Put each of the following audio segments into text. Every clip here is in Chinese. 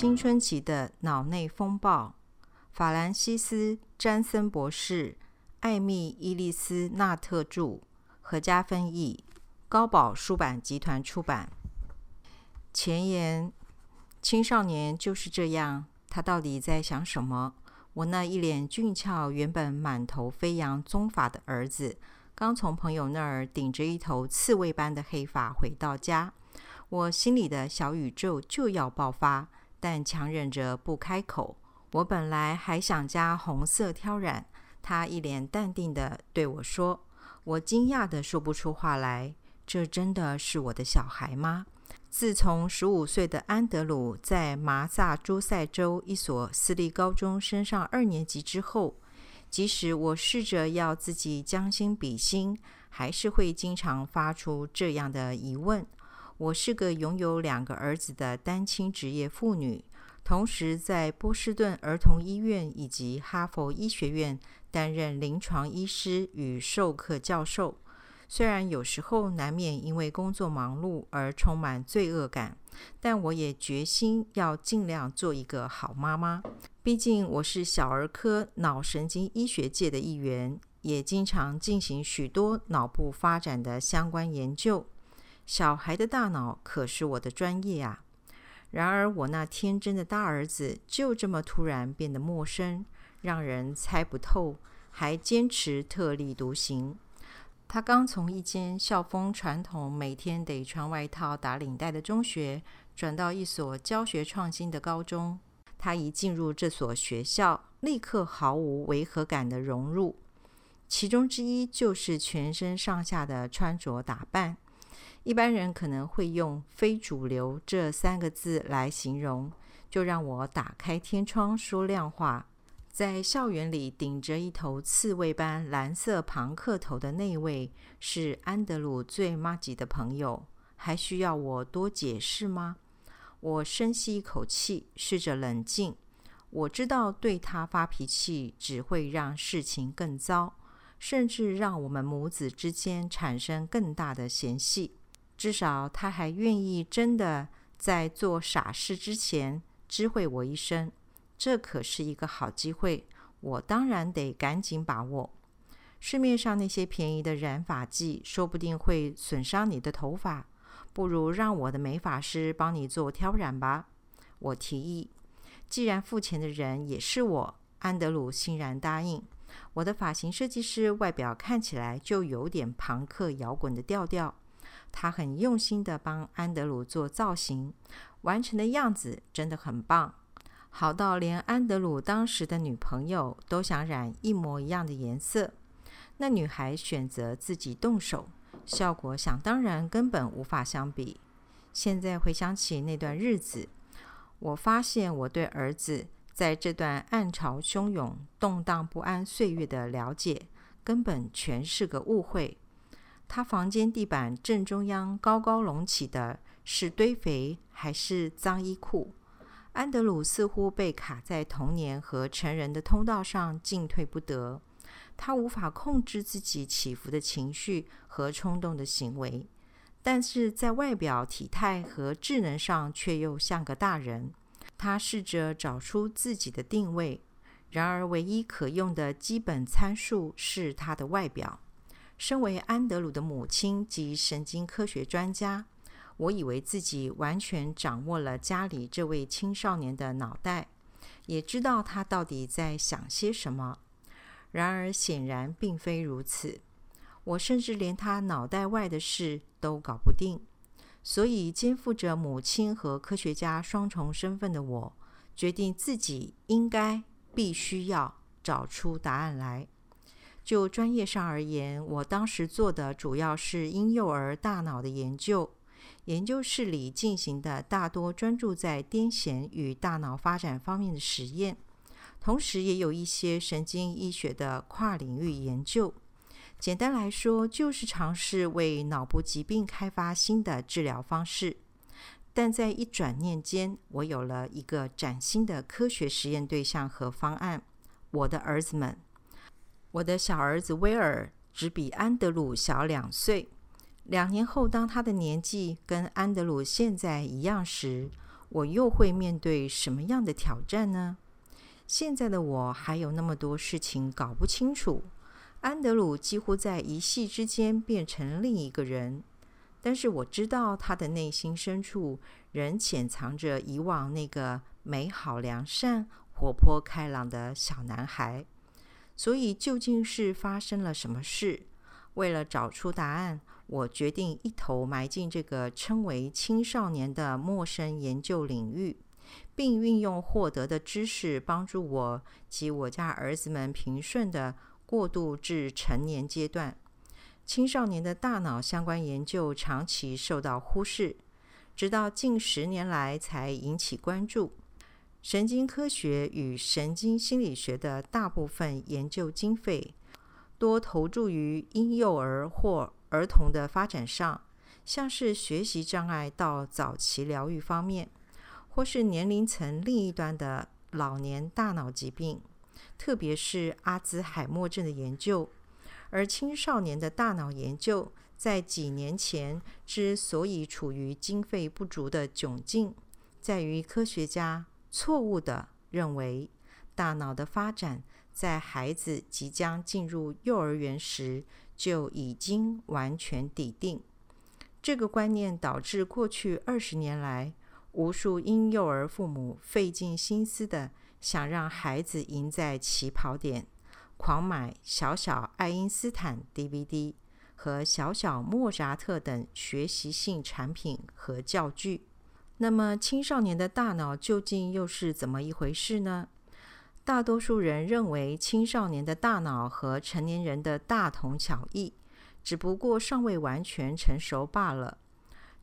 青春期的脑内风暴，法兰西斯·詹森博士、艾米·伊利斯纳特著，何家芬译，高宝书版集团出版。前言：青少年就是这样，他到底在想什么？我那一脸俊俏、原本满头飞扬棕发的儿子，刚从朋友那儿顶着一头刺猬般的黑发回到家，我心里的小宇宙就要爆发。但强忍着不开口。我本来还想加红色挑染，他一脸淡定地对我说：“我惊讶地说不出话来。这真的是我的小孩吗？”自从十五岁的安德鲁在麻萨诸塞州一所私立高中升上二年级之后，即使我试着要自己将心比心，还是会经常发出这样的疑问。我是个拥有两个儿子的单亲职业妇女，同时在波士顿儿童医院以及哈佛医学院担任临床医师与授课教授。虽然有时候难免因为工作忙碌而充满罪恶感，但我也决心要尽量做一个好妈妈。毕竟我是小儿科脑神经医学界的一员，也经常进行许多脑部发展的相关研究。小孩的大脑可是我的专业啊！然而，我那天真的大儿子就这么突然变得陌生，让人猜不透，还坚持特立独行。他刚从一间校风传统、每天得穿外套、打领带的中学，转到一所教学创新的高中。他一进入这所学校，立刻毫无违和感的融入。其中之一就是全身上下的穿着打扮。一般人可能会用“非主流”这三个字来形容，就让我打开天窗说亮话。在校园里顶着一头刺猬般蓝色庞克头的那位，是安德鲁最妈吉的朋友，还需要我多解释吗？我深吸一口气，试着冷静。我知道对他发脾气只会让事情更糟，甚至让我们母子之间产生更大的嫌隙。至少他还愿意真的在做傻事之前知会我一声，这可是一个好机会，我当然得赶紧把握。市面上那些便宜的染发剂说不定会损伤你的头发，不如让我的美发师帮你做挑染吧。我提议，既然付钱的人也是我，安德鲁欣然答应。我的发型设计师外表看起来就有点朋克摇滚的调调。他很用心的帮安德鲁做造型，完成的样子真的很棒，好到连安德鲁当时的女朋友都想染一模一样的颜色。那女孩选择自己动手，效果想当然根本无法相比。现在回想起那段日子，我发现我对儿子在这段暗潮汹涌、动荡不安岁月的了解，根本全是个误会。他房间地板正中央高高隆起的是堆肥还是脏衣裤？安德鲁似乎被卡在童年和成人的通道上，进退不得。他无法控制自己起伏的情绪和冲动的行为，但是在外表体态和智能上却又像个大人。他试着找出自己的定位，然而唯一可用的基本参数是他的外表。身为安德鲁的母亲及神经科学专家，我以为自己完全掌握了家里这位青少年的脑袋，也知道他到底在想些什么。然而，显然并非如此。我甚至连他脑袋外的事都搞不定。所以，肩负着母亲和科学家双重身份的我，决定自己应该必须要找出答案来。就专业上而言，我当时做的主要是婴幼儿大脑的研究。研究室里进行的大多专注在癫痫与大脑发展方面的实验，同时也有一些神经医学的跨领域研究。简单来说，就是尝试为脑部疾病开发新的治疗方式。但在一转念间，我有了一个崭新的科学实验对象和方案：我的儿子们。我的小儿子威尔只比安德鲁小两岁。两年后，当他的年纪跟安德鲁现在一样时，我又会面对什么样的挑战呢？现在的我还有那么多事情搞不清楚。安德鲁几乎在一夕之间变成另一个人，但是我知道他的内心深处仍潜藏着以往那个美好、良善、活泼开朗的小男孩。所以，究竟是发生了什么事？为了找出答案，我决定一头埋进这个称为青少年的陌生研究领域，并运用获得的知识帮助我及我家儿子们平顺的。过渡至成年阶段，青少年的大脑相关研究长期受到忽视，直到近十年来才引起关注。神经科学与神经心理学的大部分研究经费多投注于婴幼儿或儿童的发展上，像是学习障碍到早期疗愈方面，或是年龄层另一端的老年大脑疾病。特别是阿兹海默症的研究，而青少年的大脑研究在几年前之所以处于经费不足的窘境，在于科学家错误地认为大脑的发展在孩子即将进入幼儿园时就已经完全抵定。这个观念导致过去二十年来，无数婴幼儿父母费尽心思的。想让孩子赢在起跑点，狂买小小爱因斯坦 DVD 和小小莫扎特等学习性产品和教具。那么，青少年的大脑究竟又是怎么一回事呢？大多数人认为，青少年的大脑和成年人的大同小异，只不过尚未完全成熟罢了。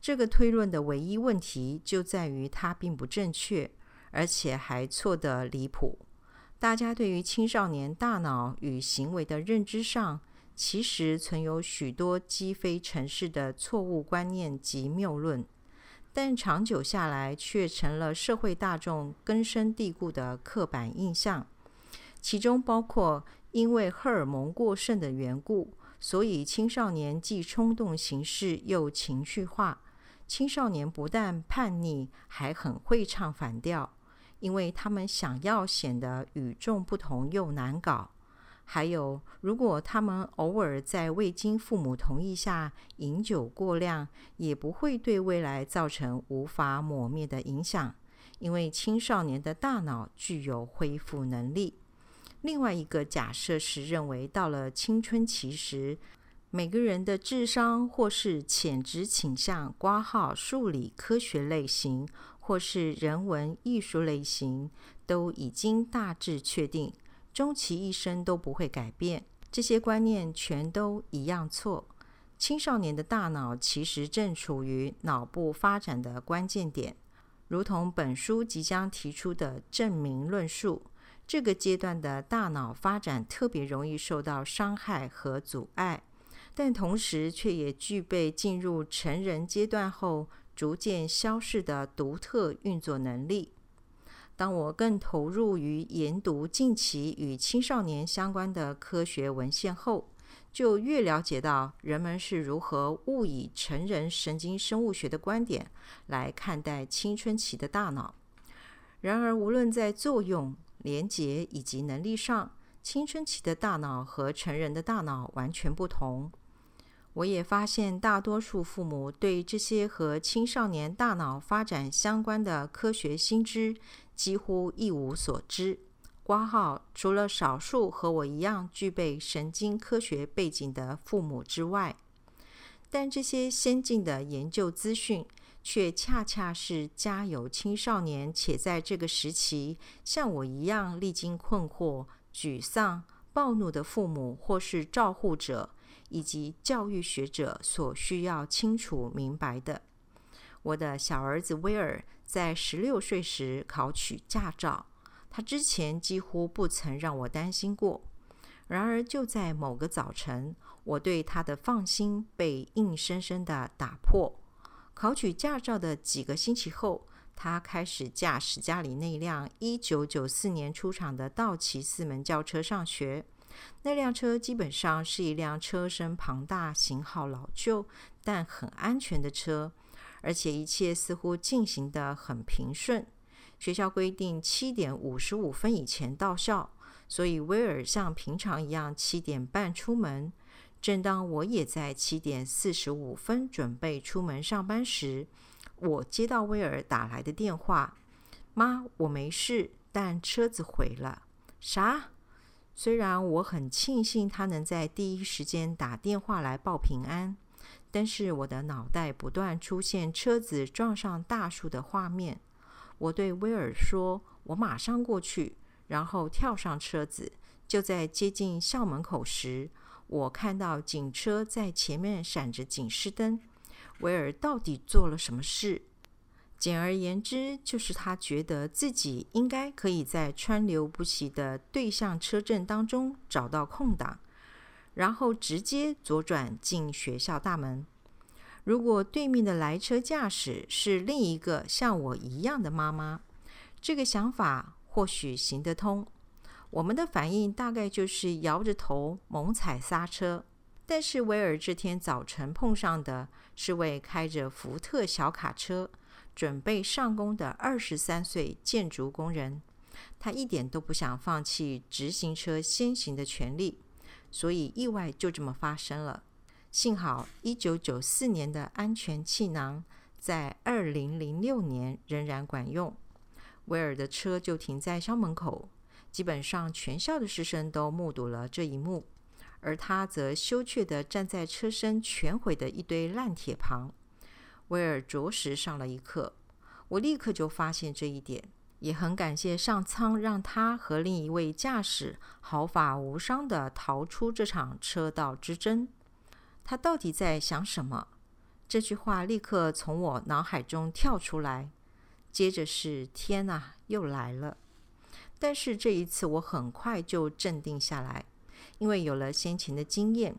这个推论的唯一问题就在于它并不正确。而且还错得离谱。大家对于青少年大脑与行为的认知上，其实存有许多积非成是的错误观念及谬论，但长久下来却成了社会大众根深蒂固的刻板印象。其中包括因为荷尔蒙过剩的缘故，所以青少年既冲动行事又情绪化。青少年不但叛逆，还很会唱反调。因为他们想要显得与众不同又难搞，还有，如果他们偶尔在未经父母同意下饮酒过量，也不会对未来造成无法抹灭的影响，因为青少年的大脑具有恢复能力。另外一个假设是认为，到了青春期时，每个人的智商或是潜质倾向挂号数理科学类型。或是人文艺术类型都已经大致确定，终其一生都不会改变。这些观念全都一样错。青少年的大脑其实正处于脑部发展的关键点，如同本书即将提出的证明论述。这个阶段的大脑发展特别容易受到伤害和阻碍，但同时却也具备进入成人阶段后。逐渐消逝的独特运作能力。当我更投入于研读近期与青少年相关的科学文献后，就越了解到人们是如何误以成人神经生物学的观点来看待青春期的大脑。然而，无论在作用、连结以及能力上，青春期的大脑和成人的大脑完全不同。我也发现，大多数父母对这些和青少年大脑发展相关的科学新知几乎一无所知。挂号除了少数和我一样具备神经科学背景的父母之外，但这些先进的研究资讯却恰恰是家有青少年且在这个时期像我一样历经困惑、沮丧、暴怒的父母或是照护者。以及教育学者所需要清楚明白的。我的小儿子威尔在十六岁时考取驾照，他之前几乎不曾让我担心过。然而，就在某个早晨，我对他的放心被硬生生的打破。考取驾照的几个星期后，他开始驾驶家里那辆一九九四年出厂的道奇四门轿车上学。那辆车基本上是一辆车身庞大、型号老旧但很安全的车，而且一切似乎进行得很平顺。学校规定七点五十五分以前到校，所以威尔像平常一样七点半出门。正当我也在七点四十五分准备出门上班时，我接到威尔打来的电话：“妈，我没事，但车子毁了。”啥？虽然我很庆幸他能在第一时间打电话来报平安，但是我的脑袋不断出现车子撞上大树的画面。我对威尔说：“我马上过去。”然后跳上车子。就在接近校门口时，我看到警车在前面闪着警示灯。威尔到底做了什么事？简而言之，就是他觉得自己应该可以在川流不息的对向车阵当中找到空档，然后直接左转进学校大门。如果对面的来车驾驶是另一个像我一样的妈妈，这个想法或许行得通。我们的反应大概就是摇着头猛踩刹车。但是威尔这天早晨碰上的是位开着福特小卡车。准备上工的二十三岁建筑工人，他一点都不想放弃直行车先行的权利，所以意外就这么发生了。幸好一九九四年的安全气囊在二零零六年仍然管用。威尔的车就停在校门口，基本上全校的师生都目睹了这一幕，而他则羞怯地站在车身全毁的一堆烂铁旁。威尔着实上了一课，我立刻就发现这一点，也很感谢上苍让他和另一位驾驶毫发无伤地逃出这场车道之争。他到底在想什么？这句话立刻从我脑海中跳出来，接着是“天哪，又来了！”但是这一次我很快就镇定下来，因为有了先前的经验。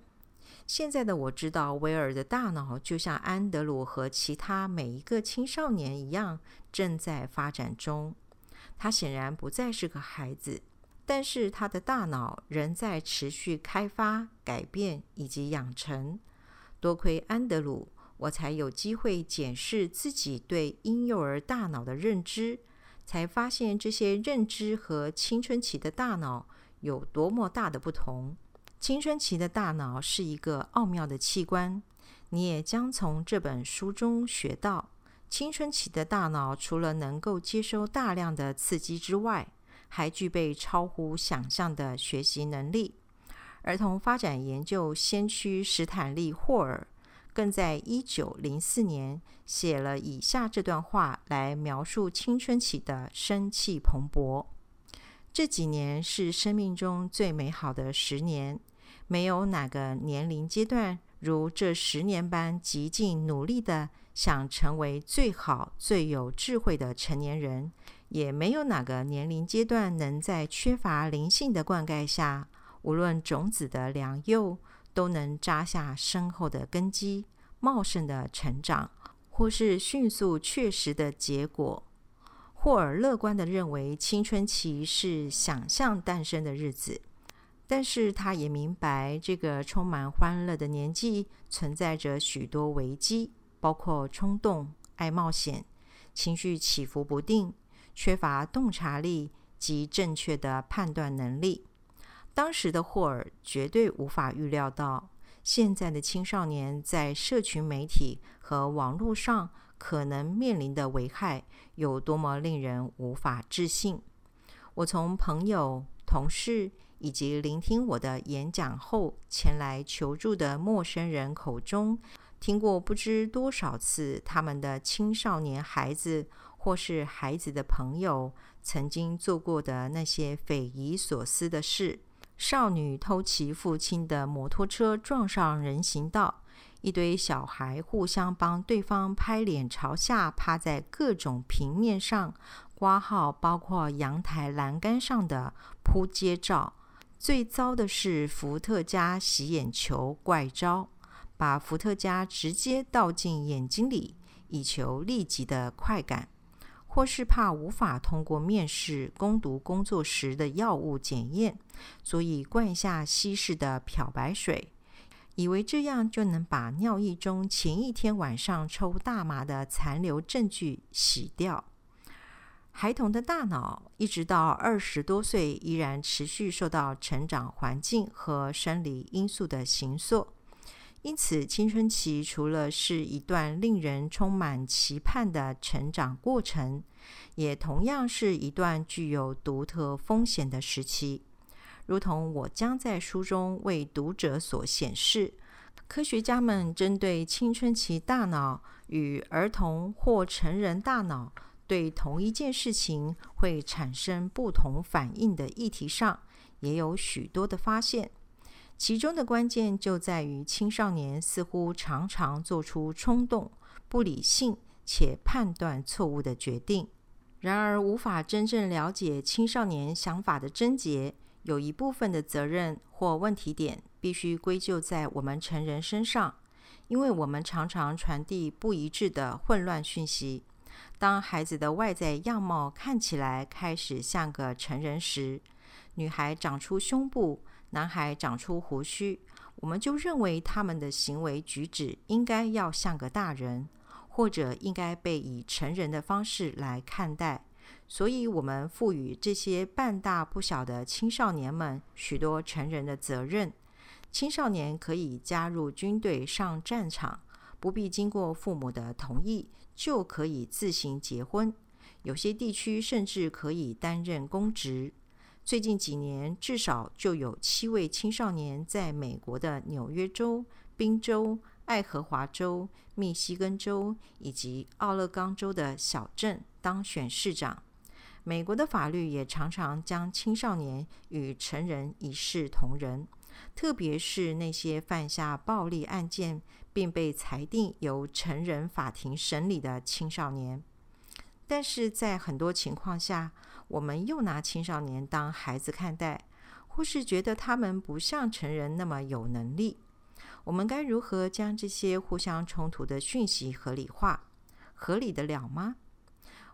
现在的我知道，威尔的大脑就像安德鲁和其他每一个青少年一样，正在发展中。他显然不再是个孩子，但是他的大脑仍在持续开发、改变以及养成。多亏安德鲁，我才有机会检视自己对婴幼儿大脑的认知，才发现这些认知和青春期的大脑有多么大的不同。青春期的大脑是一个奥妙的器官，你也将从这本书中学到。青春期的大脑除了能够接收大量的刺激之外，还具备超乎想象的学习能力。儿童发展研究先驱史坦利·霍尔更在一九零四年写了以下这段话来描述青春期的生气蓬勃。这几年是生命中最美好的十年，没有哪个年龄阶段如这十年般极尽努力的想成为最好、最有智慧的成年人，也没有哪个年龄阶段能在缺乏灵性的灌溉下，无论种子的良莠，都能扎下深厚的根基、茂盛的成长，或是迅速确实的结果。霍尔乐观地认为，青春期是想象诞生的日子，但是他也明白，这个充满欢乐的年纪存在着许多危机，包括冲动、爱冒险、情绪起伏不定、缺乏洞察力及正确的判断能力。当时的霍尔绝对无法预料到，现在的青少年在社群媒体和网络上。可能面临的危害有多么令人无法置信？我从朋友、同事以及聆听我的演讲后前来求助的陌生人口中，听过不知多少次他们的青少年孩子或是孩子的朋友曾经做过的那些匪夷所思的事：少女偷骑父亲的摩托车撞上人行道。一堆小孩互相帮对方拍脸，朝下趴在各种平面上挂号，包括阳台栏杆上的扑街照。最糟的是伏特加洗眼球怪招，把伏特加直接倒进眼睛里，以求立即的快感；或是怕无法通过面试攻读工作时的药物检验，所以灌下稀释的漂白水。以为这样就能把尿液中前一天晚上抽大麻的残留证据洗掉。孩童的大脑一直到二十多岁，依然持续受到成长环境和生理因素的形塑。因此，青春期除了是一段令人充满期盼的成长过程，也同样是一段具有独特风险的时期。如同我将在书中为读者所显示，科学家们针对青春期大脑与儿童或成人大脑对同一件事情会产生不同反应的议题上，也有许多的发现。其中的关键就在于青少年似乎常常做出冲动、不理性且判断错误的决定。然而，无法真正了解青少年想法的症结。有一部分的责任或问题点必须归咎在我们成人身上，因为我们常常传递不一致的混乱讯息。当孩子的外在样貌看起来开始像个成人时，女孩长出胸部，男孩长出胡须，我们就认为他们的行为举止应该要像个大人，或者应该被以成人的方式来看待。所以，我们赋予这些半大不小的青少年们许多成人的责任。青少年可以加入军队上战场，不必经过父母的同意就可以自行结婚。有些地区甚至可以担任公职。最近几年，至少就有七位青少年在美国的纽约州、宾州、爱荷华州、密西根州以及奥勒冈州的小镇当选市长。美国的法律也常常将青少年与成人一视同仁，特别是那些犯下暴力案件并被裁定由成人法庭审理的青少年。但是在很多情况下，我们又拿青少年当孩子看待，或是觉得他们不像成人那么有能力。我们该如何将这些互相冲突的讯息合理化？合理得了吗？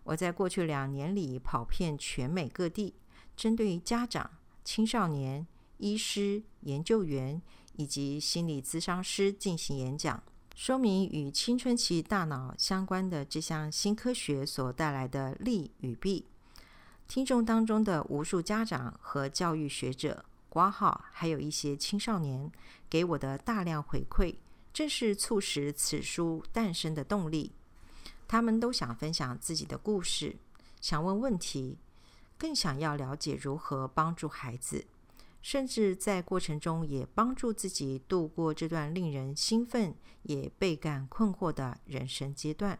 我在过去两年里跑遍全美各地，针对家长、青少年、医师、研究员以及心理咨商师进行演讲，说明与青春期大脑相关的这项新科学所带来的利与弊。听众当中的无数家长和教育学者、挂号，还有一些青少年给我的大量回馈，正是促使此书诞生的动力。他们都想分享自己的故事，想问问题，更想要了解如何帮助孩子，甚至在过程中也帮助自己度过这段令人兴奋也倍感困惑的人生阶段。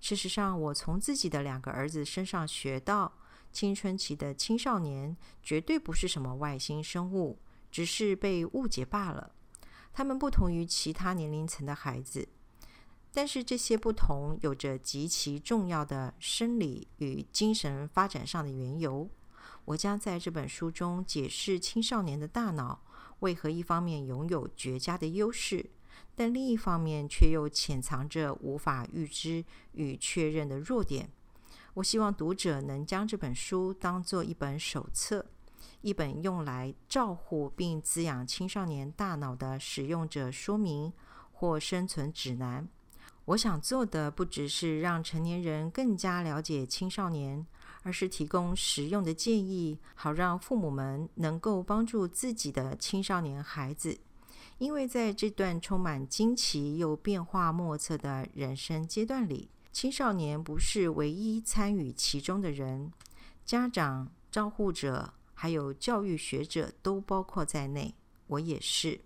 事实上，我从自己的两个儿子身上学到，青春期的青少年绝对不是什么外星生物，只是被误解罢了。他们不同于其他年龄层的孩子。但是这些不同有着极其重要的生理与精神发展上的缘由。我将在这本书中解释青少年的大脑为何一方面拥有绝佳的优势，但另一方面却又潜藏着无法预知与确认的弱点。我希望读者能将这本书当做一本手册，一本用来照护并滋养青少年大脑的使用者说明或生存指南。我想做的不只是让成年人更加了解青少年，而是提供实用的建议，好让父母们能够帮助自己的青少年孩子。因为在这段充满惊奇又变化莫测的人生阶段里，青少年不是唯一参与其中的人，家长、照护者还有教育学者都包括在内，我也是，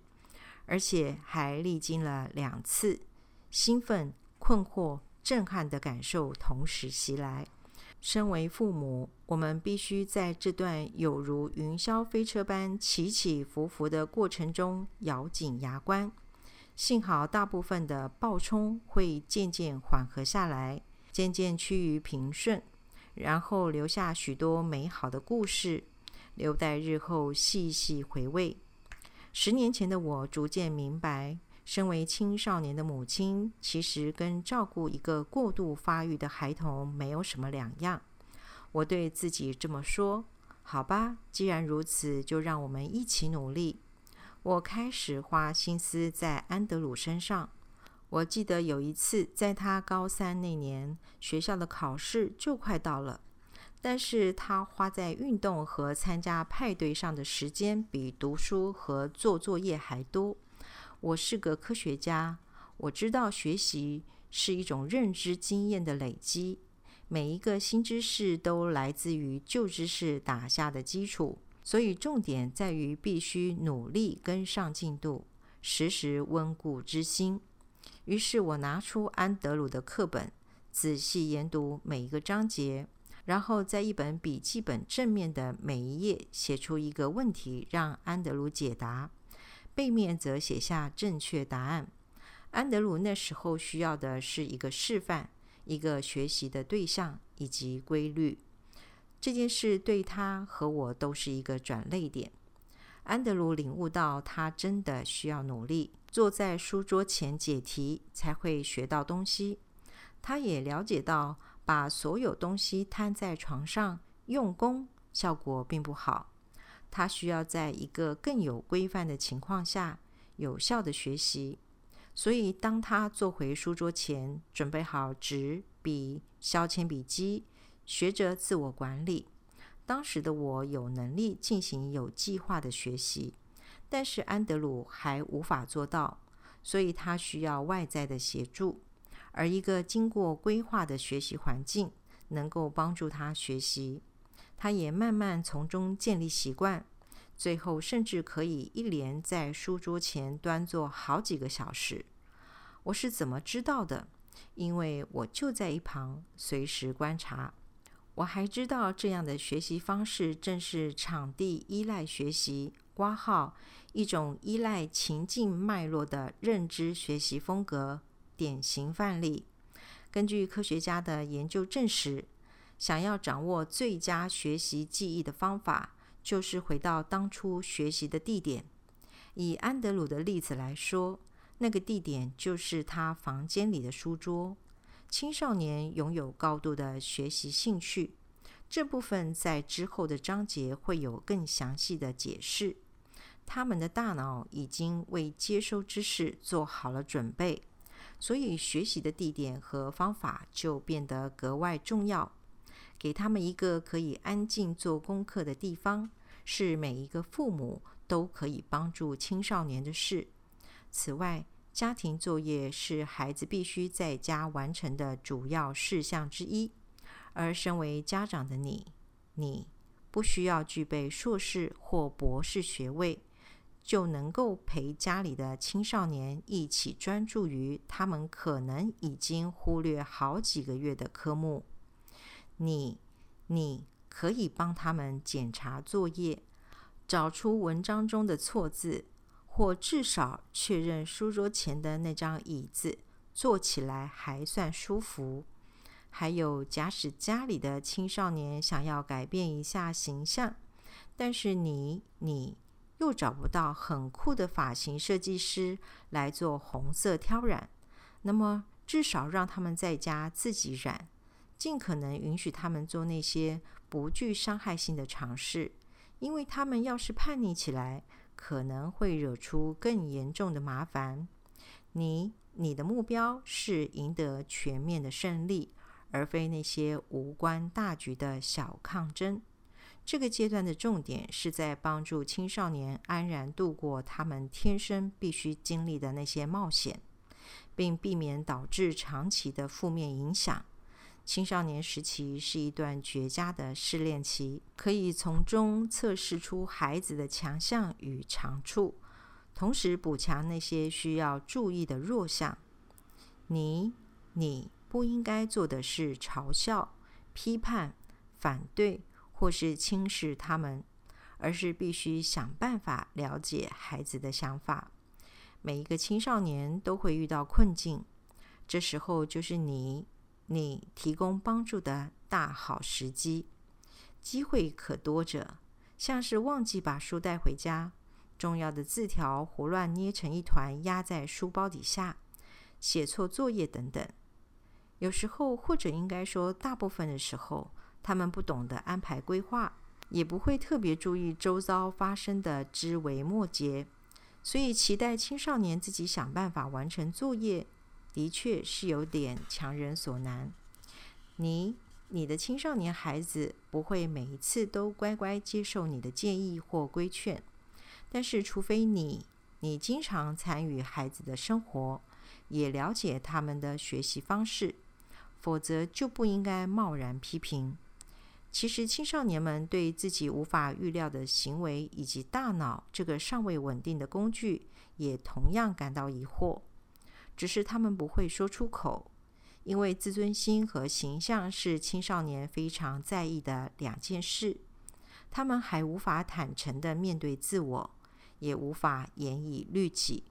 而且还历经了两次。兴奋、困惑、震撼的感受同时袭来。身为父母，我们必须在这段有如云霄飞车般起起伏伏的过程中咬紧牙关。幸好，大部分的暴冲会渐渐缓和下来，渐渐趋于平顺，然后留下许多美好的故事，留待日后细细回味。十年前的我逐渐明白。身为青少年的母亲，其实跟照顾一个过度发育的孩童没有什么两样。我对自己这么说：“好吧，既然如此，就让我们一起努力。”我开始花心思在安德鲁身上。我记得有一次，在他高三那年，学校的考试就快到了，但是他花在运动和参加派对上的时间比读书和做作业还多。我是个科学家，我知道学习是一种认知经验的累积，每一个新知识都来自于旧知识打下的基础，所以重点在于必须努力跟上进度，时时温故知新。于是我拿出安德鲁的课本，仔细研读每一个章节，然后在一本笔记本正面的每一页写出一个问题，让安德鲁解答；背面则写下正确答案。安德鲁那时候需要的是一个示范，一个学习的对象以及规律。这件事对他和我都是一个转泪点。安德鲁领悟到，他真的需要努力。坐在书桌前解题才会学到东西。他也了解到，把所有东西摊在床上用功，效果并不好。他需要在一个更有规范的情况下有效的学习。所以，当他坐回书桌前，准备好纸笔、削铅笔机，学着自我管理。当时的我有能力进行有计划的学习。但是安德鲁还无法做到，所以他需要外在的协助。而一个经过规划的学习环境能够帮助他学习，他也慢慢从中建立习惯，最后甚至可以一连在书桌前端坐好几个小时。我是怎么知道的？因为我就在一旁随时观察。我还知道这样的学习方式正是场地依赖学习。挂号一种依赖情境脉络的认知学习风格典型范例。根据科学家的研究证实，想要掌握最佳学习记忆的方法，就是回到当初学习的地点。以安德鲁的例子来说，那个地点就是他房间里的书桌。青少年拥有高度的学习兴趣，这部分在之后的章节会有更详细的解释。他们的大脑已经为接收知识做好了准备，所以学习的地点和方法就变得格外重要。给他们一个可以安静做功课的地方，是每一个父母都可以帮助青少年的事。此外，家庭作业是孩子必须在家完成的主要事项之一。而身为家长的你，你不需要具备硕士或博士学位。就能够陪家里的青少年一起专注于他们可能已经忽略好几个月的科目。你，你可以帮他们检查作业，找出文章中的错字，或至少确认书桌前的那张椅子坐起来还算舒服。还有，假使家里的青少年想要改变一下形象，但是你，你。又找不到很酷的发型设计师来做红色挑染，那么至少让他们在家自己染，尽可能允许他们做那些不具伤害性的尝试，因为他们要是叛逆起来，可能会惹出更严重的麻烦。你，你的目标是赢得全面的胜利，而非那些无关大局的小抗争。这个阶段的重点是在帮助青少年安然度过他们天生必须经历的那些冒险，并避免导致长期的负面影响。青少年时期是一段绝佳的试炼期，可以从中测试出孩子的强项与长处，同时补强那些需要注意的弱项。你，你不应该做的是嘲笑、批判、反对。或是轻视他们，而是必须想办法了解孩子的想法。每一个青少年都会遇到困境，这时候就是你你提供帮助的大好时机。机会可多着，像是忘记把书带回家，重要的字条胡乱捏成一团压在书包底下，写错作业等等。有时候，或者应该说大部分的时候。他们不懂得安排规划，也不会特别注意周遭发生的枝微末节，所以期待青少年自己想办法完成作业，的确是有点强人所难。你、你的青少年孩子不会每一次都乖乖接受你的建议或规劝，但是除非你，你经常参与孩子的生活，也了解他们的学习方式，否则就不应该贸然批评。其实，青少年们对自己无法预料的行为以及大脑这个尚未稳定的工具，也同样感到疑惑，只是他们不会说出口。因为自尊心和形象是青少年非常在意的两件事，他们还无法坦诚地面对自我，也无法严以律己。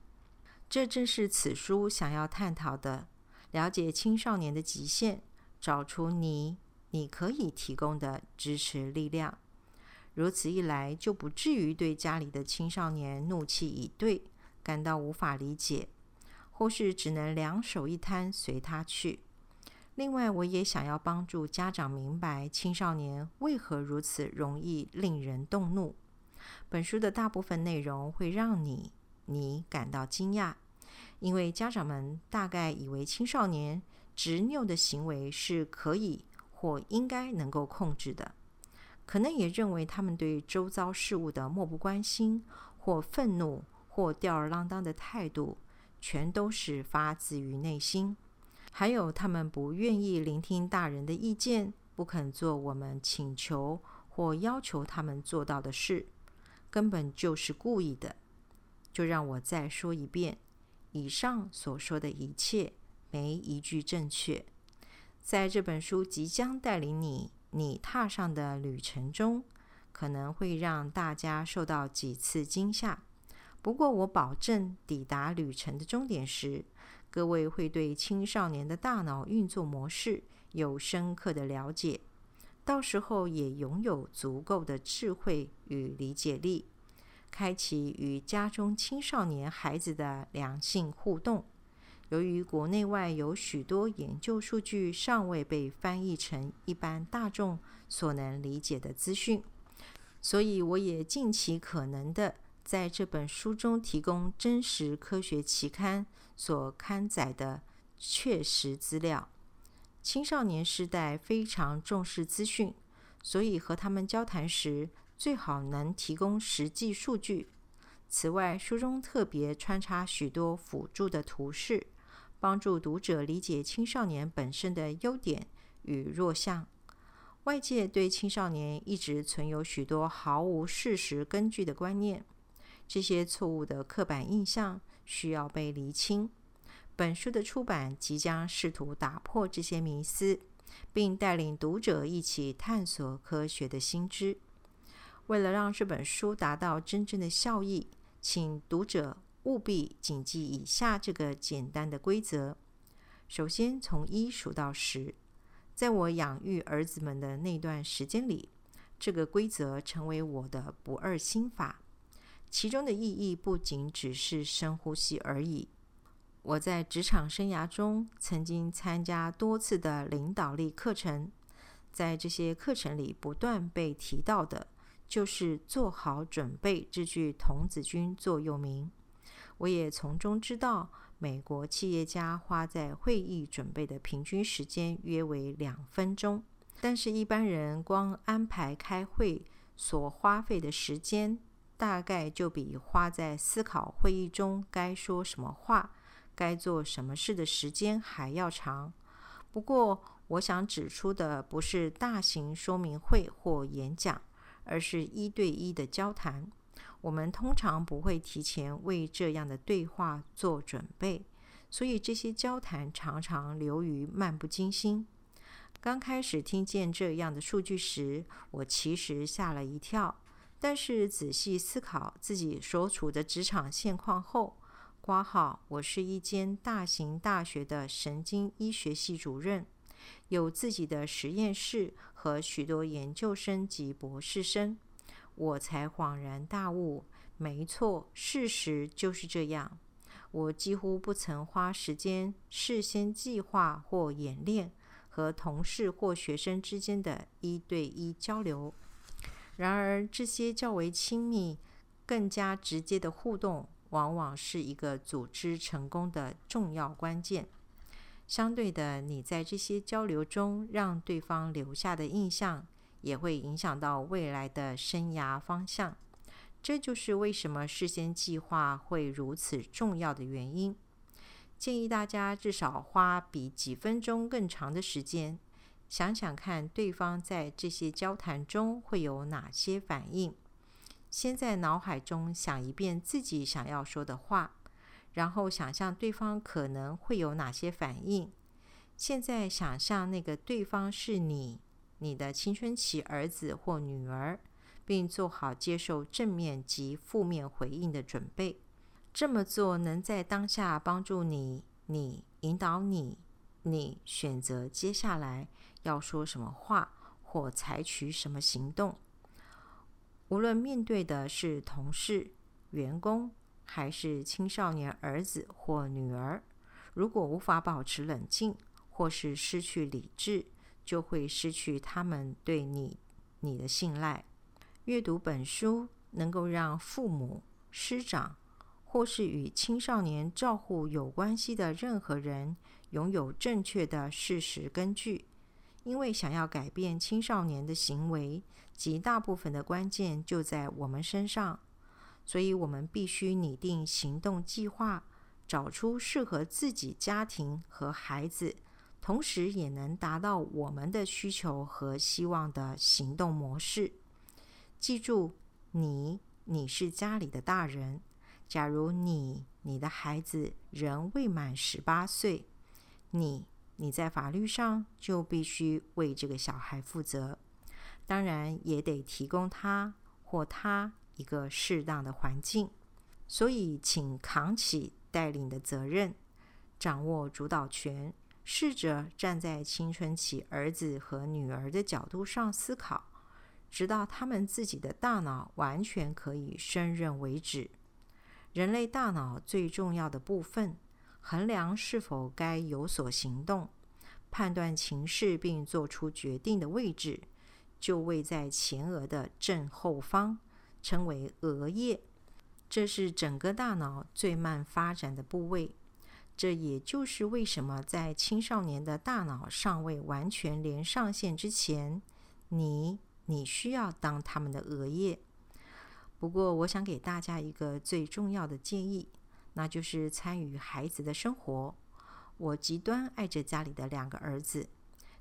这正是此书想要探讨的：了解青少年的极限，找出你你可以提供的支持力量。如此一来，就不至于对家里的青少年怒气以对，感到无法理解，或是只能两手一摊随他去。另外，我也想要帮助家长明白青少年为何如此容易令人动怒。本书的大部分内容会让你你感到惊讶，因为家长们大概以为青少年执拗的行为是可以或应该能够控制的，可能也认为他们对周遭事物的漠不关心或愤怒或吊儿郎当的态度，全都是发自于内心。还有，他们不愿意聆听大人的意见，不肯做我们请求或要求他们做到的事，根本就是故意的。就让我再说一遍，以上所说的一切没一句正确。在这本书即将带领你你踏上的旅程中，可能会让大家受到几次惊吓。不过，我保证抵达旅程的终点时。各位会对青少年的大脑运作模式有深刻的了解，到时候也拥有足够的智慧与理解力，开启与家中青少年孩子的良性互动。由于国内外有许多研究数据尚未被翻译成一般大众所能理解的资讯，所以我也尽其可能的。在这本书中提供真实科学期刊所刊载的确实资料。青少年时代非常重视资讯，所以和他们交谈时最好能提供实际数据。此外，书中特别穿插许多辅助的图示，帮助读者理解青少年本身的优点与弱项。外界对青少年一直存有许多毫无事实根据的观念。这些错误的刻板印象需要被厘清。本书的出版即将试图打破这些迷思，并带领读者一起探索科学的新知。为了让这本书达到真正的效益，请读者务必谨记以下这个简单的规则：首先，从一数到十。在我养育儿子们的那段时间里，这个规则成为我的不二心法。其中的意义不仅只是深呼吸而已。我在职场生涯中曾经参加多次的领导力课程，在这些课程里不断被提到的就是“做好准备”这句童子军座右铭。我也从中知道，美国企业家花在会议准备的平均时间约为两分钟，但是一般人光安排开会所花费的时间。大概就比花在思考会议中该说什么话、该做什么事的时间还要长。不过，我想指出的不是大型说明会或演讲，而是一对一的交谈。我们通常不会提前为这样的对话做准备，所以这些交谈常常流于漫不经心。刚开始听见这样的数据时，我其实吓了一跳。但是仔细思考自己所处的职场现况后，挂号我是一间大型大学的神经医学系主任，有自己的实验室和许多研究生及博士生，我才恍然大悟。没错，事实就是这样。我几乎不曾花时间事先计划或演练和同事或学生之间的一对一交流。然而，这些较为亲密、更加直接的互动，往往是一个组织成功的重要关键。相对的，你在这些交流中让对方留下的印象，也会影响到未来的生涯方向。这就是为什么事先计划会如此重要的原因。建议大家至少花比几分钟更长的时间，想想看对方在这些交谈中会有哪些反应。先在脑海中想一遍自己想要说的话。然后想象对方可能会有哪些反应。现在想象那个对方是你，你的青春期儿子或女儿，并做好接受正面及负面回应的准备。这么做能在当下帮助你，你引导你，你选择接下来要说什么话或采取什么行动。无论面对的是同事、员工。还是青少年儿子或女儿，如果无法保持冷静，或是失去理智，就会失去他们对你你的信赖。阅读本书能够让父母、师长，或是与青少年照护有关系的任何人，拥有正确的事实根据。因为想要改变青少年的行为，极大部分的关键就在我们身上。所以，我们必须拟定行动计划，找出适合自己家庭和孩子，同时也能达到我们的需求和希望的行动模式。记住，你你是家里的大人。假如你你的孩子仍未满十八岁，你你在法律上就必须为这个小孩负责，当然也得提供他或他。一个适当的环境，所以请扛起带领的责任，掌握主导权，试着站在青春期儿子和女儿的角度上思考，直到他们自己的大脑完全可以胜任为止。人类大脑最重要的部分，衡量是否该有所行动、判断情势并做出决定的位置，就位在前额的正后方。称为额叶，这是整个大脑最慢发展的部位。这也就是为什么在青少年的大脑尚未完全连上线之前，你你需要当他们的额叶。不过，我想给大家一个最重要的建议，那就是参与孩子的生活。我极端爱着家里的两个儿子，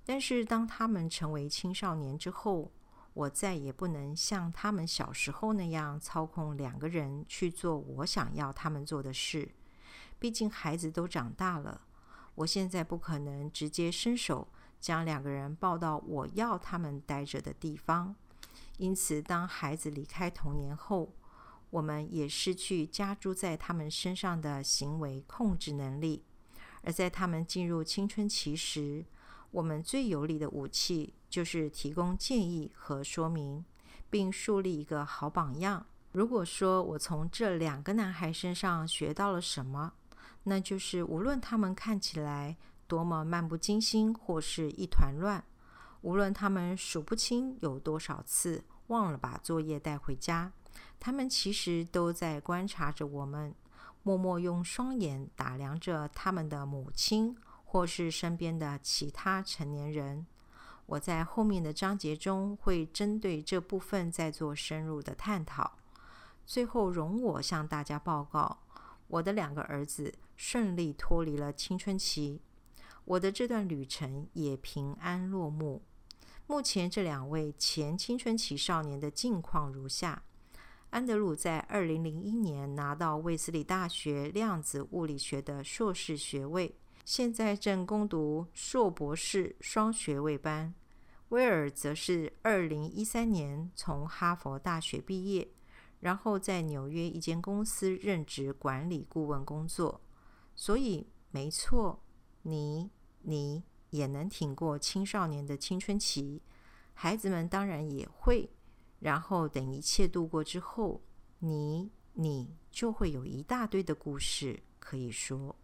但是当他们成为青少年之后，我再也不能像他们小时候那样操控两个人去做我想要他们做的事。毕竟孩子都长大了，我现在不可能直接伸手将两个人抱到我要他们待着的地方。因此，当孩子离开童年后，我们也失去加诸在他们身上的行为控制能力。而在他们进入青春期时，我们最有力的武器就是提供建议和说明，并树立一个好榜样。如果说我从这两个男孩身上学到了什么，那就是无论他们看起来多么漫不经心或是一团乱，无论他们数不清有多少次忘了把作业带回家，他们其实都在观察着我们，默默用双眼打量着他们的母亲。或是身边的其他成年人，我在后面的章节中会针对这部分再做深入的探讨。最后，容我向大家报告，我的两个儿子顺利脱离了青春期，我的这段旅程也平安落幕。目前，这两位前青春期少年的近况如下：安德鲁在二零零一年拿到卫斯理大学量子物理学的硕士学位。现在正攻读硕博士双学位班，威尔则是二零一三年从哈佛大学毕业，然后在纽约一间公司任职管理顾问工作。所以，没错，你你也能挺过青少年的青春期，孩子们当然也会。然后等一切度过之后，你你就会有一大堆的故事可以说。